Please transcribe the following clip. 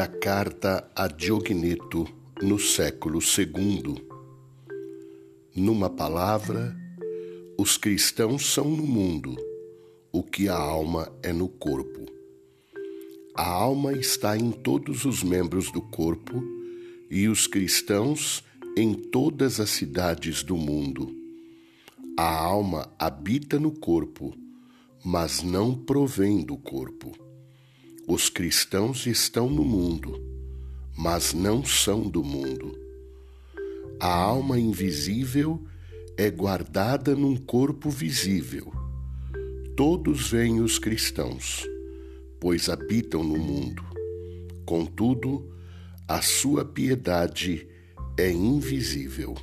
da carta a Diogneto no século II. Numa palavra, os cristãos são no mundo o que a alma é no corpo. A alma está em todos os membros do corpo e os cristãos em todas as cidades do mundo. A alma habita no corpo, mas não provém do corpo. Os cristãos estão no mundo, mas não são do mundo. A alma invisível é guardada num corpo visível. Todos veem os cristãos, pois habitam no mundo. Contudo, a sua piedade é invisível.